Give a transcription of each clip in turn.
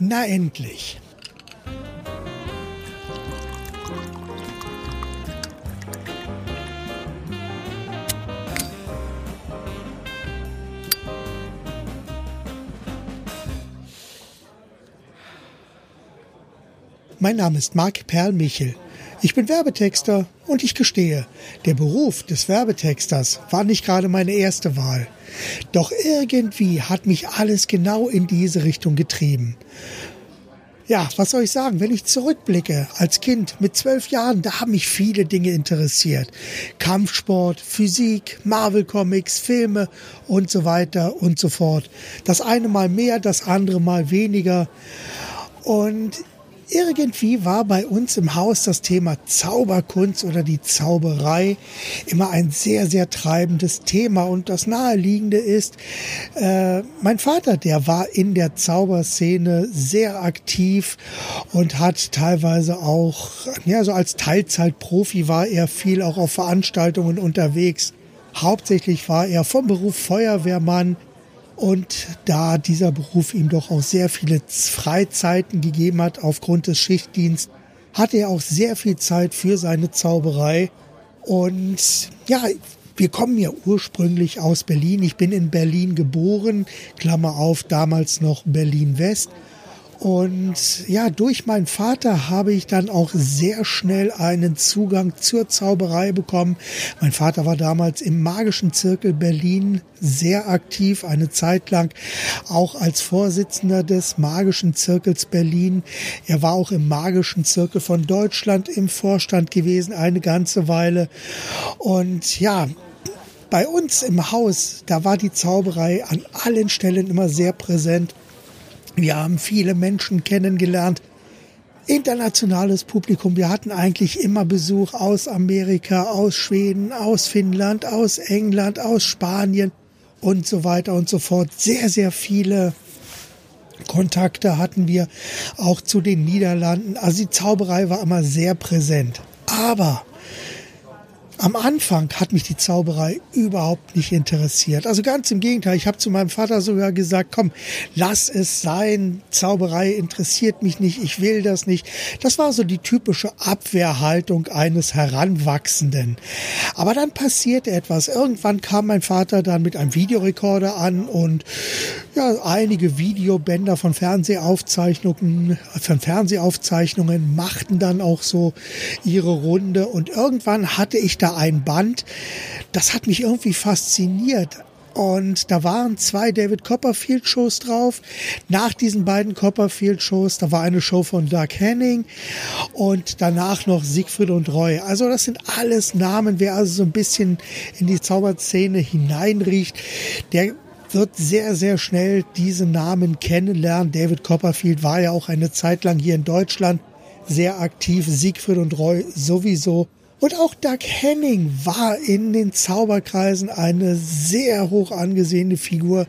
Na endlich. Mein Name ist Marc Perlmichel. Ich bin Werbetexter und ich gestehe, der Beruf des Werbetexters war nicht gerade meine erste Wahl. Doch irgendwie hat mich alles genau in diese Richtung getrieben. Ja, was soll ich sagen? Wenn ich zurückblicke, als Kind mit zwölf Jahren, da haben mich viele Dinge interessiert. Kampfsport, Physik, Marvel Comics, Filme und so weiter und so fort. Das eine mal mehr, das andere mal weniger. Und irgendwie war bei uns im Haus das Thema Zauberkunst oder die Zauberei immer ein sehr, sehr treibendes Thema. Und das Naheliegende ist, äh, mein Vater, der war in der Zauberszene sehr aktiv und hat teilweise auch, ja, so als Teilzeitprofi war er viel auch auf Veranstaltungen unterwegs. Hauptsächlich war er vom Beruf Feuerwehrmann und da dieser Beruf ihm doch auch sehr viele Freizeiten gegeben hat aufgrund des Schichtdienstes, hatte er auch sehr viel Zeit für seine Zauberei. Und ja, wir kommen ja ursprünglich aus Berlin. Ich bin in Berlin geboren, Klammer auf, damals noch Berlin West. Und ja, durch meinen Vater habe ich dann auch sehr schnell einen Zugang zur Zauberei bekommen. Mein Vater war damals im magischen Zirkel Berlin sehr aktiv, eine Zeit lang auch als Vorsitzender des magischen Zirkels Berlin. Er war auch im magischen Zirkel von Deutschland im Vorstand gewesen, eine ganze Weile. Und ja, bei uns im Haus, da war die Zauberei an allen Stellen immer sehr präsent. Wir haben viele Menschen kennengelernt, internationales Publikum. Wir hatten eigentlich immer Besuch aus Amerika, aus Schweden, aus Finnland, aus England, aus Spanien und so weiter und so fort. Sehr, sehr viele Kontakte hatten wir auch zu den Niederlanden. Also die Zauberei war immer sehr präsent. Aber am Anfang hat mich die Zauberei überhaupt nicht interessiert. Also ganz im Gegenteil. Ich habe zu meinem Vater sogar gesagt, komm, lass es sein. Zauberei interessiert mich nicht. Ich will das nicht. Das war so die typische Abwehrhaltung eines Heranwachsenden. Aber dann passierte etwas. Irgendwann kam mein Vater dann mit einem Videorekorder an und ja, einige Videobänder von Fernsehaufzeichnungen, von Fernsehaufzeichnungen machten dann auch so ihre Runde und irgendwann hatte ich da ein Band, das hat mich irgendwie fasziniert. Und da waren zwei David Copperfield Shows drauf. Nach diesen beiden Copperfield Shows, da war eine Show von Doug Henning und danach noch Siegfried und Roy. Also das sind alles Namen. Wer also so ein bisschen in die Zauberszene hineinriecht, der wird sehr, sehr schnell diese Namen kennenlernen. David Copperfield war ja auch eine Zeit lang hier in Deutschland sehr aktiv. Siegfried und Roy sowieso. Und auch Doug Henning war in den Zauberkreisen eine sehr hoch angesehene Figur,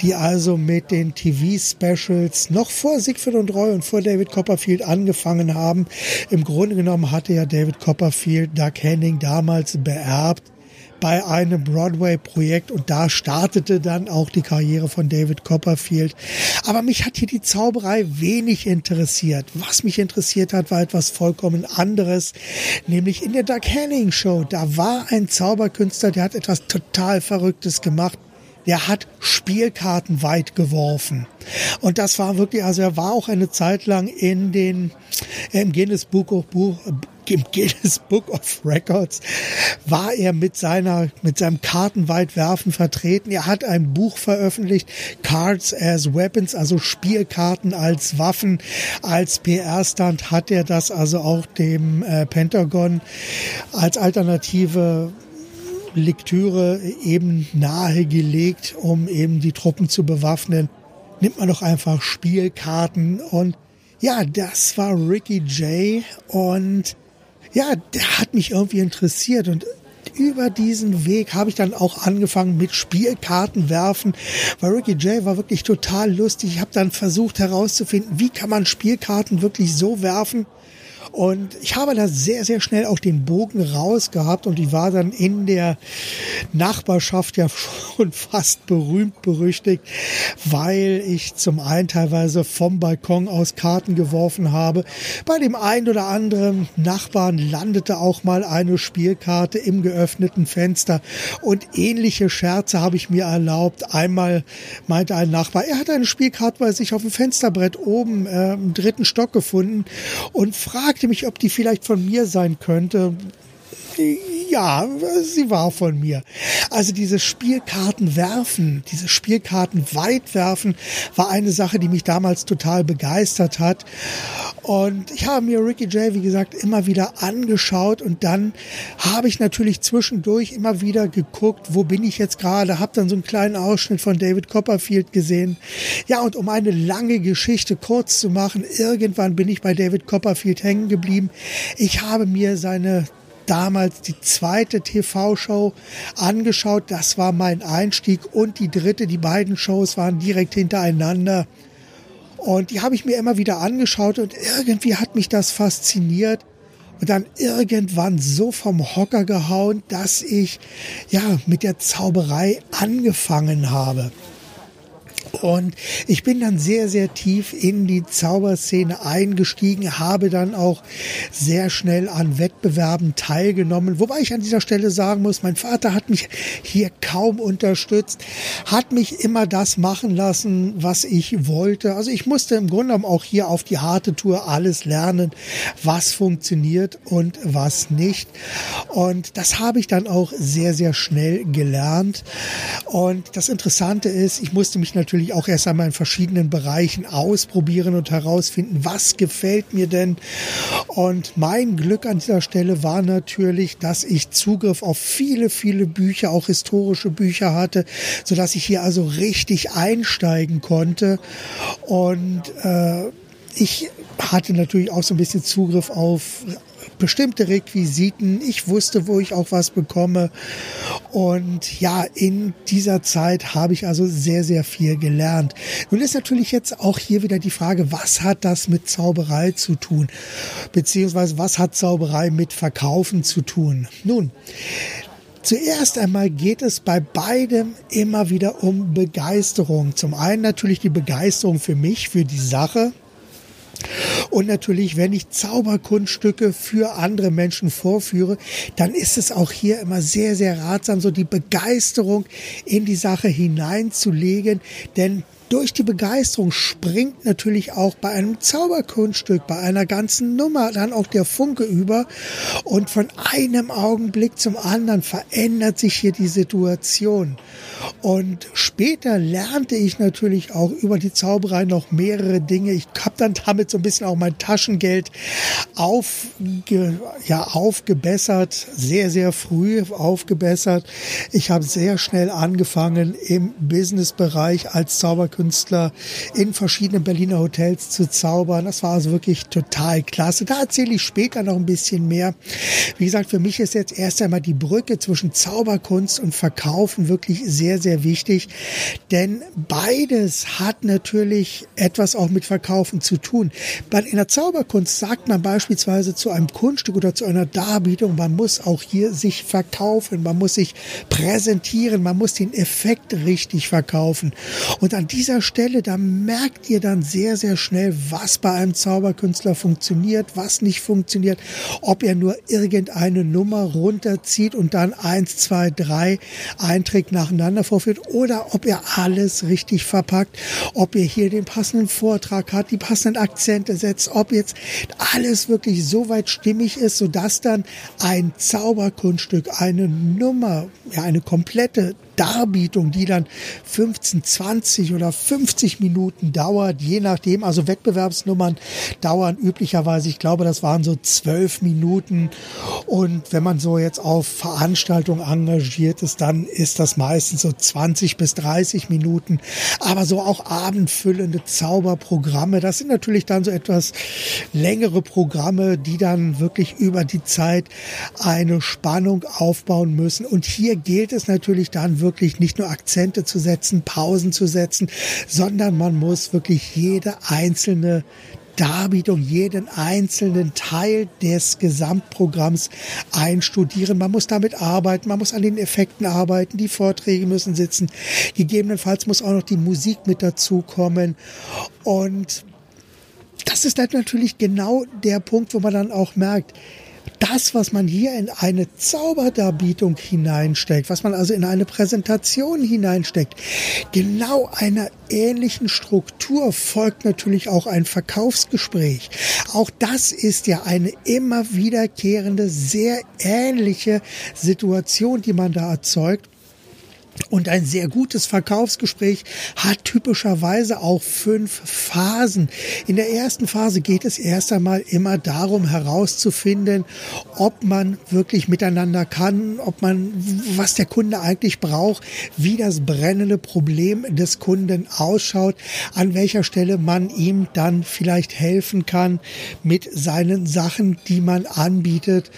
die also mit den TV-Specials noch vor Siegfried und Roy und vor David Copperfield angefangen haben. Im Grunde genommen hatte ja David Copperfield Doug Henning damals beerbt bei einem Broadway-Projekt und da startete dann auch die Karriere von David Copperfield. Aber mich hat hier die Zauberei wenig interessiert. Was mich interessiert hat, war etwas vollkommen anderes, nämlich in der Doug Henning Show. Da war ein Zauberkünstler, der hat etwas total Verrücktes gemacht der hat Spielkarten weit geworfen. Und das war wirklich, also er war auch eine Zeit lang in den, im Guinness of, Buch, im Guinness Book of Records war er mit seiner, mit seinem Kartenweitwerfen vertreten. Er hat ein Buch veröffentlicht, Cards as Weapons, also Spielkarten als Waffen. Als PR-Stand hat er das also auch dem äh, Pentagon als alternative Lektüre eben nahegelegt, um eben die Truppen zu bewaffnen. Nimmt man doch einfach Spielkarten und ja, das war Ricky Jay und ja, der hat mich irgendwie interessiert und über diesen Weg habe ich dann auch angefangen mit Spielkarten werfen, weil Ricky Jay war wirklich total lustig. Ich habe dann versucht herauszufinden, wie kann man Spielkarten wirklich so werfen Und ich habe da sehr, sehr schnell auch den Bogen raus gehabt und ich war dann in der Nachbarschaft ja schon fast berühmt berüchtigt, weil ich zum einen teilweise vom Balkon aus Karten geworfen habe. Bei dem einen oder anderen Nachbarn landete auch mal eine Spielkarte im geöffneten Fenster und ähnliche Scherze habe ich mir erlaubt. Einmal meinte ein Nachbar, er hat eine Spielkarte bei sich auf dem Fensterbrett oben äh, im dritten Stock gefunden und fragte mich, ob die vielleicht von mir sein könnte. Ja, sie war von mir. Also dieses Spielkarten werfen, dieses Spielkarten weit werfen, war eine Sache, die mich damals total begeistert hat. Und ich habe mir Ricky J, wie gesagt, immer wieder angeschaut und dann habe ich natürlich zwischendurch immer wieder geguckt, wo bin ich jetzt gerade, habe dann so einen kleinen Ausschnitt von David Copperfield gesehen. Ja, und um eine lange Geschichte kurz zu machen, irgendwann bin ich bei David Copperfield hängen geblieben. Ich habe mir seine damals die zweite TV-Show angeschaut. Das war mein Einstieg und die dritte. Die beiden Shows waren direkt hintereinander. Und die habe ich mir immer wieder angeschaut und irgendwie hat mich das fasziniert und dann irgendwann so vom Hocker gehauen, dass ich ja mit der Zauberei angefangen habe. Und ich bin dann sehr, sehr tief in die Zauberszene eingestiegen, habe dann auch sehr schnell an Wettbewerben teilgenommen. Wobei ich an dieser Stelle sagen muss, mein Vater hat mich hier kaum unterstützt, hat mich immer das machen lassen, was ich wollte. Also ich musste im Grunde genommen auch hier auf die harte Tour alles lernen, was funktioniert und was nicht. Und das habe ich dann auch sehr, sehr schnell gelernt. Und das Interessante ist, ich musste mich natürlich natürlich auch erst einmal in verschiedenen Bereichen ausprobieren und herausfinden, was gefällt mir denn. Und mein Glück an dieser Stelle war natürlich, dass ich Zugriff auf viele, viele Bücher, auch historische Bücher hatte, so dass ich hier also richtig einsteigen konnte. Und äh, ich hatte natürlich auch so ein bisschen Zugriff auf bestimmte Requisiten. Ich wusste, wo ich auch was bekomme. Und ja, in dieser Zeit habe ich also sehr, sehr viel gelernt. Nun ist natürlich jetzt auch hier wieder die Frage, was hat das mit Zauberei zu tun? Beziehungsweise was hat Zauberei mit Verkaufen zu tun? Nun, Zuerst einmal geht es bei beidem immer wieder um Begeisterung. Zum einen natürlich die Begeisterung für mich, für die Sache, und natürlich, wenn ich Zauberkunststücke für andere Menschen vorführe, dann ist es auch hier immer sehr, sehr ratsam, so die Begeisterung in die Sache hineinzulegen, denn durch die Begeisterung springt natürlich auch bei einem Zauberkunststück, bei einer ganzen Nummer dann auch der Funke über und von einem Augenblick zum anderen verändert sich hier die Situation. Und später lernte ich natürlich auch über die Zauberei noch mehrere Dinge. Ich habe dann damit so ein bisschen auch mein Taschengeld aufge, ja, aufgebessert, sehr, sehr früh aufgebessert. Ich habe sehr schnell angefangen im Businessbereich als Zauberkünstler Künstler in verschiedenen Berliner Hotels zu zaubern. Das war also wirklich total klasse. Da erzähle ich später noch ein bisschen mehr. Wie gesagt, für mich ist jetzt erst einmal die Brücke zwischen Zauberkunst und Verkaufen wirklich sehr, sehr wichtig. Denn beides hat natürlich etwas auch mit Verkaufen zu tun. In der Zauberkunst sagt man beispielsweise zu einem Kunststück oder zu einer Darbietung, man muss auch hier sich verkaufen, man muss sich präsentieren, man muss den Effekt richtig verkaufen. Und an diesem dieser Stelle, da merkt ihr dann sehr, sehr schnell, was bei einem Zauberkünstler funktioniert, was nicht funktioniert, ob er nur irgendeine Nummer runterzieht und dann eins, zwei, drei Einträge nacheinander vorführt oder ob er alles richtig verpackt, ob er hier den passenden Vortrag hat, die passenden Akzente setzt, ob jetzt alles wirklich so weit stimmig ist, sodass dann ein Zauberkunststück, eine Nummer, ja, eine komplette Darbietung, die dann 15, 20 oder 50 Minuten dauert, je nachdem. Also Wettbewerbsnummern dauern üblicherweise, ich glaube, das waren so zwölf Minuten. Und wenn man so jetzt auf Veranstaltungen engagiert ist, dann ist das meistens so 20 bis 30 Minuten. Aber so auch abendfüllende Zauberprogramme, das sind natürlich dann so etwas längere Programme, die dann wirklich über die Zeit eine Spannung aufbauen müssen. Und hier gilt es natürlich dann wirklich nicht nur Akzente zu setzen, Pausen zu setzen, sondern man muss wirklich jede einzelne Darbietung jeden einzelnen Teil des Gesamtprogramms einstudieren. Man muss damit arbeiten, man muss an den Effekten arbeiten, die Vorträge müssen sitzen. Gegebenenfalls muss auch noch die Musik mit dazukommen. Und das ist dann natürlich genau der Punkt, wo man dann auch merkt, das, was man hier in eine Zauberdarbietung hineinsteckt, was man also in eine Präsentation hineinsteckt, genau einer ähnlichen Struktur folgt natürlich auch ein Verkaufsgespräch. Auch das ist ja eine immer wiederkehrende, sehr ähnliche Situation, die man da erzeugt. Und ein sehr gutes Verkaufsgespräch hat typischerweise auch fünf Phasen. In der ersten Phase geht es erst einmal immer darum herauszufinden, ob man wirklich miteinander kann, ob man, was der Kunde eigentlich braucht, wie das brennende Problem des Kunden ausschaut, an welcher Stelle man ihm dann vielleicht helfen kann mit seinen Sachen, die man anbietet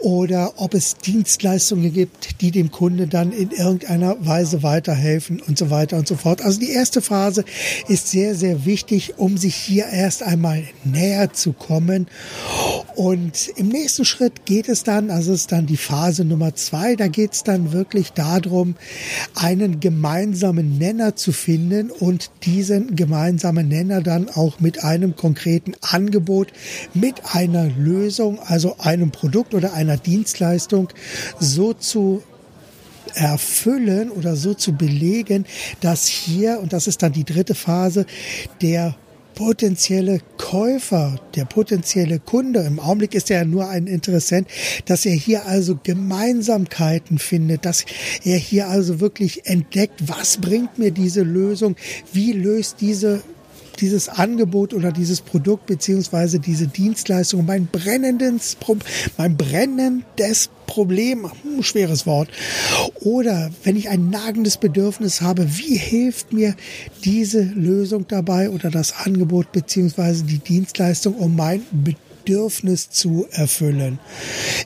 oder ob es Dienstleistungen gibt, die dem Kunde dann in irgendeiner Weise weiterhelfen und so weiter und so fort. Also die erste Phase ist sehr, sehr wichtig, um sich hier erst einmal näher zu kommen. Und im nächsten Schritt geht es dann, also ist dann die Phase Nummer zwei, da geht es dann wirklich darum, einen gemeinsamen Nenner zu finden und diesen gemeinsamen Nenner dann auch mit einem konkreten Angebot, mit einer Lösung, also einem Produkt oder einer Dienstleistung so zu erfüllen oder so zu belegen, dass hier, und das ist dann die dritte Phase, der potenzielle Käufer, der potenzielle Kunde, im Augenblick ist er ja nur ein Interessent, dass er hier also Gemeinsamkeiten findet, dass er hier also wirklich entdeckt, was bringt mir diese Lösung, wie löst diese dieses Angebot oder dieses Produkt beziehungsweise diese Dienstleistung mein brennendes, mein brennendes Problem, hm, schweres Wort. Oder wenn ich ein nagendes Bedürfnis habe, wie hilft mir diese Lösung dabei oder das Angebot beziehungsweise die Dienstleistung, um mein Bedürfnis Bedürfnis zu erfüllen.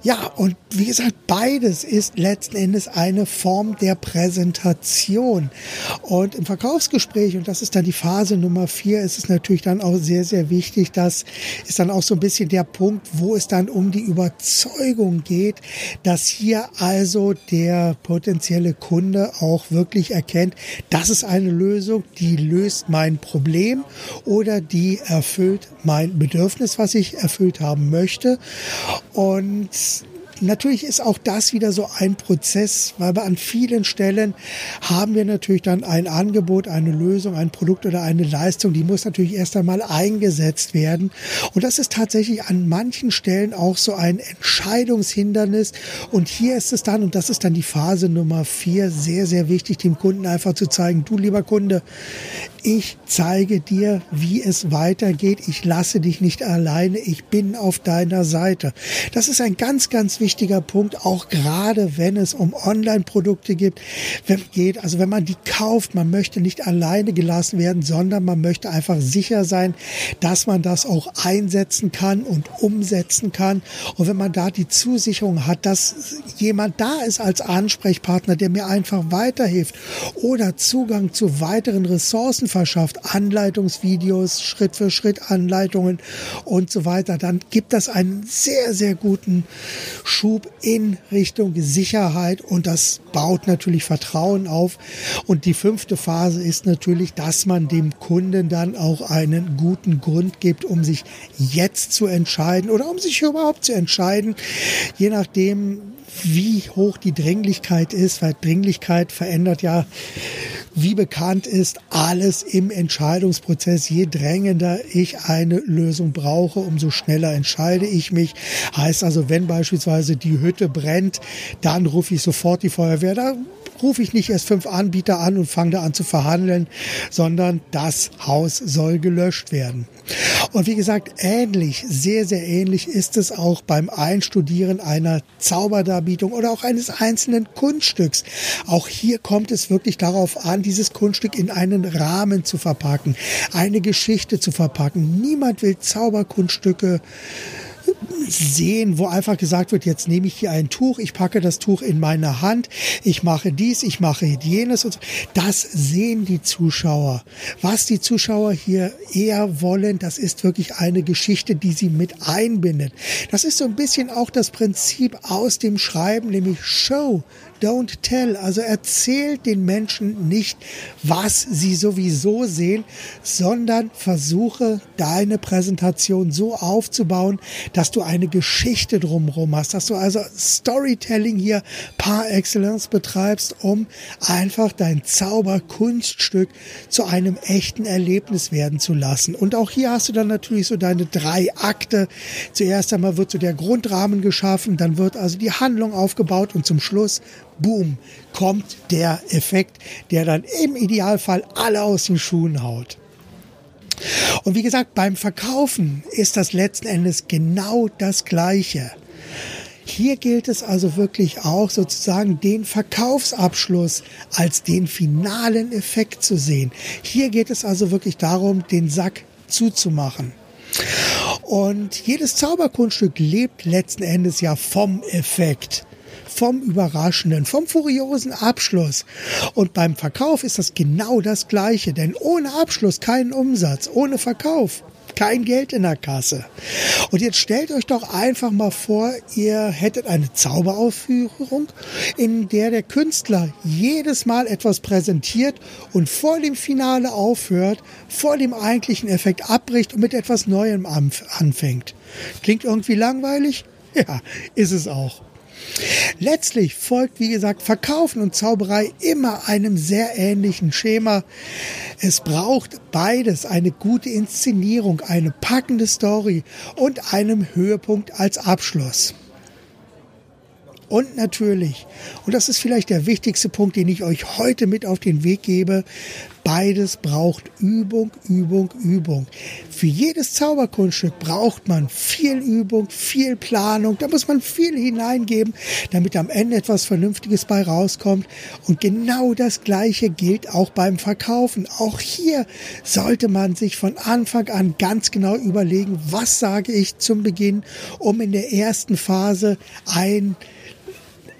Ja, und wie gesagt, beides ist letzten Endes eine Form der Präsentation. Und im Verkaufsgespräch, und das ist dann die Phase Nummer vier, ist es natürlich dann auch sehr, sehr wichtig, das ist dann auch so ein bisschen der Punkt, wo es dann um die Überzeugung geht, dass hier also der potenzielle Kunde auch wirklich erkennt, das ist eine Lösung, die löst mein Problem oder die erfüllt mein Bedürfnis, was ich erfüllt haben möchte. Und natürlich ist auch das wieder so ein Prozess, weil wir an vielen Stellen haben wir natürlich dann ein Angebot, eine Lösung, ein Produkt oder eine Leistung, die muss natürlich erst einmal eingesetzt werden. Und das ist tatsächlich an manchen Stellen auch so ein Entscheidungshindernis. Und hier ist es dann, und das ist dann die Phase Nummer vier, sehr, sehr wichtig, dem Kunden einfach zu zeigen, du lieber Kunde, ich zeige dir, wie es weitergeht. Ich lasse dich nicht alleine. Ich bin auf deiner Seite. Das ist ein ganz, ganz wichtiger Punkt, auch gerade wenn es um Online-Produkte geht. Also wenn man die kauft, man möchte nicht alleine gelassen werden, sondern man möchte einfach sicher sein, dass man das auch einsetzen kann und umsetzen kann. Und wenn man da die Zusicherung hat, dass jemand da ist als Ansprechpartner, der mir einfach weiterhilft oder Zugang zu weiteren Ressourcen verschafft, Anleitungsvideos, Schritt für Schritt Anleitungen und so weiter, dann gibt das einen sehr, sehr guten Schub in Richtung Sicherheit und das baut natürlich Vertrauen auf. Und die fünfte Phase ist natürlich, dass man dem Kunden dann auch einen guten Grund gibt, um sich jetzt zu entscheiden oder um sich überhaupt zu entscheiden, je nachdem, wie hoch die Dringlichkeit ist, weil Dringlichkeit verändert ja wie bekannt ist, alles im Entscheidungsprozess. Je drängender ich eine Lösung brauche, umso schneller entscheide ich mich. Heißt also, wenn beispielsweise die Hütte brennt, dann rufe ich sofort die Feuerwehr. Da rufe ich nicht erst fünf Anbieter an und fange da an zu verhandeln, sondern das Haus soll gelöscht werden. Und wie gesagt, ähnlich, sehr, sehr ähnlich ist es auch beim Einstudieren einer Zauberdarbietung oder auch eines einzelnen Kunststücks. Auch hier kommt es wirklich darauf an, dieses Kunststück in einen Rahmen zu verpacken, eine Geschichte zu verpacken. Niemand will Zauberkunststücke sehen, wo einfach gesagt wird, jetzt nehme ich hier ein Tuch, ich packe das Tuch in meine Hand, ich mache dies, ich mache jenes und so. Das sehen die Zuschauer. Was die Zuschauer hier eher wollen, das ist wirklich eine Geschichte, die sie mit einbindet. Das ist so ein bisschen auch das Prinzip aus dem Schreiben, nämlich Show, don't tell. Also erzählt den Menschen nicht, was sie sowieso sehen, sondern versuche deine Präsentation so aufzubauen, dass du eine Geschichte drumherum hast, dass du also Storytelling hier par excellence betreibst, um einfach dein Zauberkunststück zu einem echten Erlebnis werden zu lassen. Und auch hier hast du dann natürlich so deine drei Akte. Zuerst einmal wird so der Grundrahmen geschaffen, dann wird also die Handlung aufgebaut und zum Schluss boom, kommt der Effekt, der dann im Idealfall alle aus den Schuhen haut. Und wie gesagt, beim Verkaufen ist das letzten Endes genau das Gleiche. Hier gilt es also wirklich auch sozusagen den Verkaufsabschluss als den finalen Effekt zu sehen. Hier geht es also wirklich darum, den Sack zuzumachen. Und jedes Zauberkunststück lebt letzten Endes ja vom Effekt vom Überraschenden, vom furiosen Abschluss. Und beim Verkauf ist das genau das Gleiche, denn ohne Abschluss kein Umsatz, ohne Verkauf kein Geld in der Kasse. Und jetzt stellt euch doch einfach mal vor, ihr hättet eine Zauberaufführung, in der der Künstler jedes Mal etwas präsentiert und vor dem Finale aufhört, vor dem eigentlichen Effekt abbricht und mit etwas Neuem anfängt. Klingt irgendwie langweilig? Ja, ist es auch. Letztlich folgt, wie gesagt, Verkaufen und Zauberei immer einem sehr ähnlichen Schema. Es braucht beides, eine gute Inszenierung, eine packende Story und einem Höhepunkt als Abschluss. Und natürlich, und das ist vielleicht der wichtigste Punkt, den ich euch heute mit auf den Weg gebe, beides braucht Übung, Übung, Übung. Für jedes Zauberkunststück braucht man viel Übung, viel Planung, da muss man viel hineingeben, damit am Ende etwas Vernünftiges bei rauskommt. Und genau das Gleiche gilt auch beim Verkaufen. Auch hier sollte man sich von Anfang an ganz genau überlegen, was sage ich zum Beginn, um in der ersten Phase ein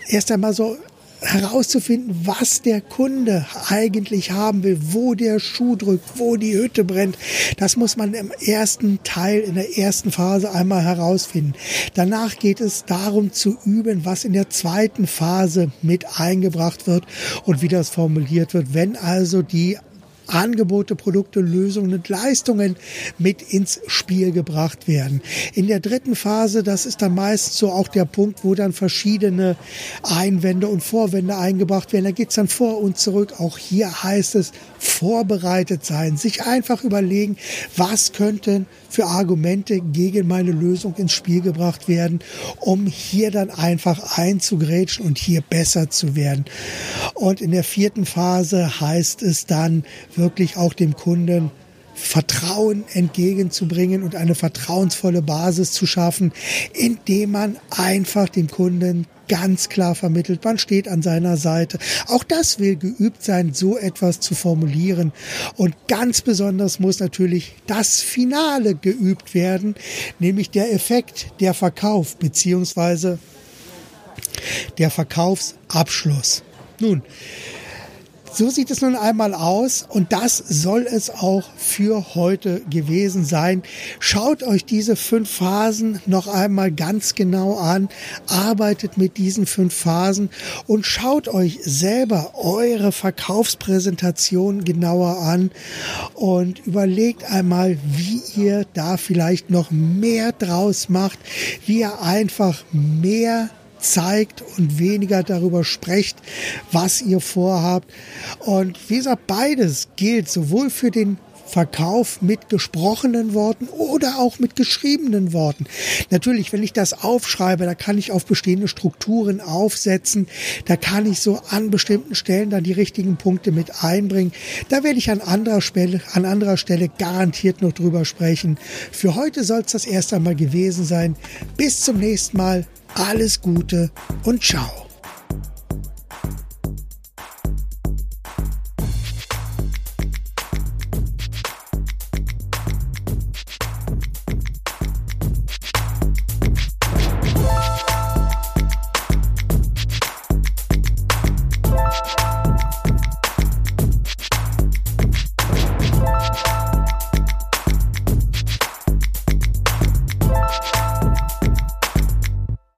erst einmal so herauszufinden, was der Kunde eigentlich haben will, wo der Schuh drückt, wo die Hütte brennt. Das muss man im ersten Teil, in der ersten Phase einmal herausfinden. Danach geht es darum zu üben, was in der zweiten Phase mit eingebracht wird und wie das formuliert wird. Wenn also die Angebote, Produkte, Lösungen und Leistungen mit ins Spiel gebracht werden. In der dritten Phase, das ist dann meist so auch der Punkt, wo dann verschiedene Einwände und Vorwände eingebracht werden. Da geht's dann vor und zurück. Auch hier heißt es vorbereitet sein, sich einfach überlegen, was könnten für Argumente gegen meine Lösung ins Spiel gebracht werden, um hier dann einfach einzugrätschen und hier besser zu werden. Und in der vierten Phase heißt es dann wirklich auch dem Kunden Vertrauen entgegenzubringen und eine vertrauensvolle Basis zu schaffen, indem man einfach dem Kunden ganz klar vermittelt, man steht an seiner Seite. Auch das will geübt sein, so etwas zu formulieren. Und ganz besonders muss natürlich das Finale geübt werden, nämlich der Effekt, der Verkauf beziehungsweise der Verkaufsabschluss. Nun, so sieht es nun einmal aus und das soll es auch für heute gewesen sein. Schaut euch diese fünf Phasen noch einmal ganz genau an, arbeitet mit diesen fünf Phasen und schaut euch selber eure Verkaufspräsentation genauer an und überlegt einmal, wie ihr da vielleicht noch mehr draus macht, wie ihr einfach mehr zeigt und weniger darüber sprecht, was ihr vorhabt. Und wie gesagt, beides gilt sowohl für den Verkauf mit gesprochenen Worten oder auch mit geschriebenen Worten. Natürlich, wenn ich das aufschreibe, da kann ich auf bestehende Strukturen aufsetzen, da kann ich so an bestimmten Stellen dann die richtigen Punkte mit einbringen. Da werde ich an anderer Stelle, an anderer Stelle garantiert noch drüber sprechen. Für heute soll es das erst einmal gewesen sein. Bis zum nächsten Mal. Alles Gute und ciao.